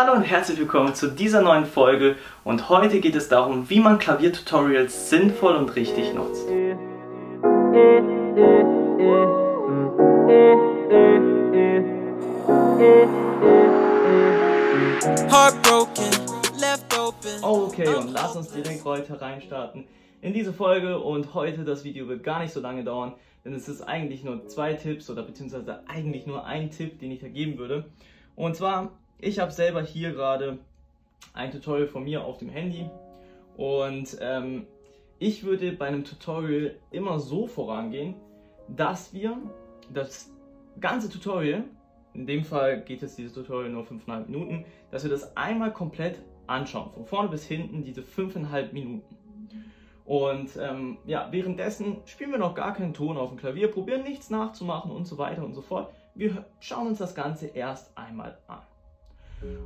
Hallo und herzlich willkommen zu dieser neuen Folge und heute geht es darum, wie man Klaviertutorials sinnvoll und richtig nutzt. Okay, und lass uns direkt heute reinstarten in diese Folge und heute das Video wird gar nicht so lange dauern, denn es ist eigentlich nur zwei Tipps oder beziehungsweise eigentlich nur ein Tipp, den ich da geben würde. Und zwar, ich habe selber hier gerade ein Tutorial von mir auf dem Handy und ähm, ich würde bei einem Tutorial immer so vorangehen, dass wir das ganze Tutorial, in dem Fall geht jetzt dieses Tutorial nur 5,5 Minuten, dass wir das einmal komplett anschauen, von vorne bis hinten, diese 5,5 Minuten. Und ähm, ja, währenddessen spielen wir noch gar keinen Ton auf dem Klavier, probieren nichts nachzumachen und so weiter und so fort. Wir schauen uns das Ganze erst einmal an.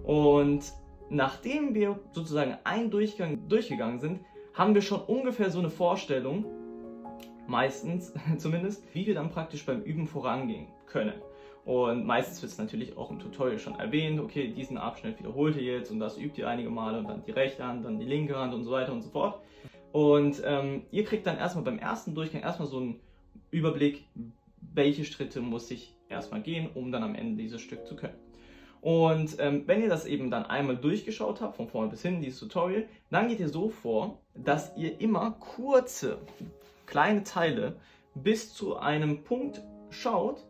Und nachdem wir sozusagen einen Durchgang durchgegangen sind, haben wir schon ungefähr so eine Vorstellung, meistens zumindest, wie wir dann praktisch beim Üben vorangehen können. Und meistens wird es natürlich auch im Tutorial schon erwähnt, okay, diesen Abschnitt wiederholt ihr jetzt und das übt ihr einige Male und dann die rechte Hand, dann die linke Hand und so weiter und so fort. Und ähm, ihr kriegt dann erstmal beim ersten Durchgang erstmal so einen Überblick, welche Schritte muss ich erstmal gehen, um dann am Ende dieses Stück zu können. Und ähm, wenn ihr das eben dann einmal durchgeschaut habt, von vorne bis hin, dieses Tutorial, dann geht ihr so vor, dass ihr immer kurze, kleine Teile bis zu einem Punkt schaut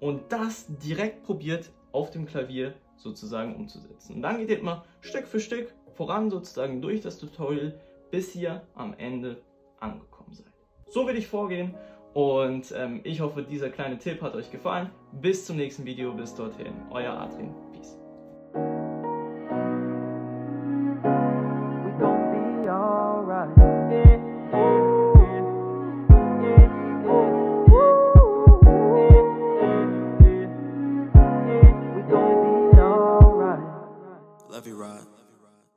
und das direkt probiert auf dem Klavier sozusagen umzusetzen. Und dann geht ihr immer Stück für Stück voran sozusagen durch das Tutorial, bis ihr am Ende angekommen seid. So will ich vorgehen und ähm, ich hoffe, dieser kleine Tipp hat euch gefallen. Bis zum nächsten Video, bis dorthin, euer Adrian.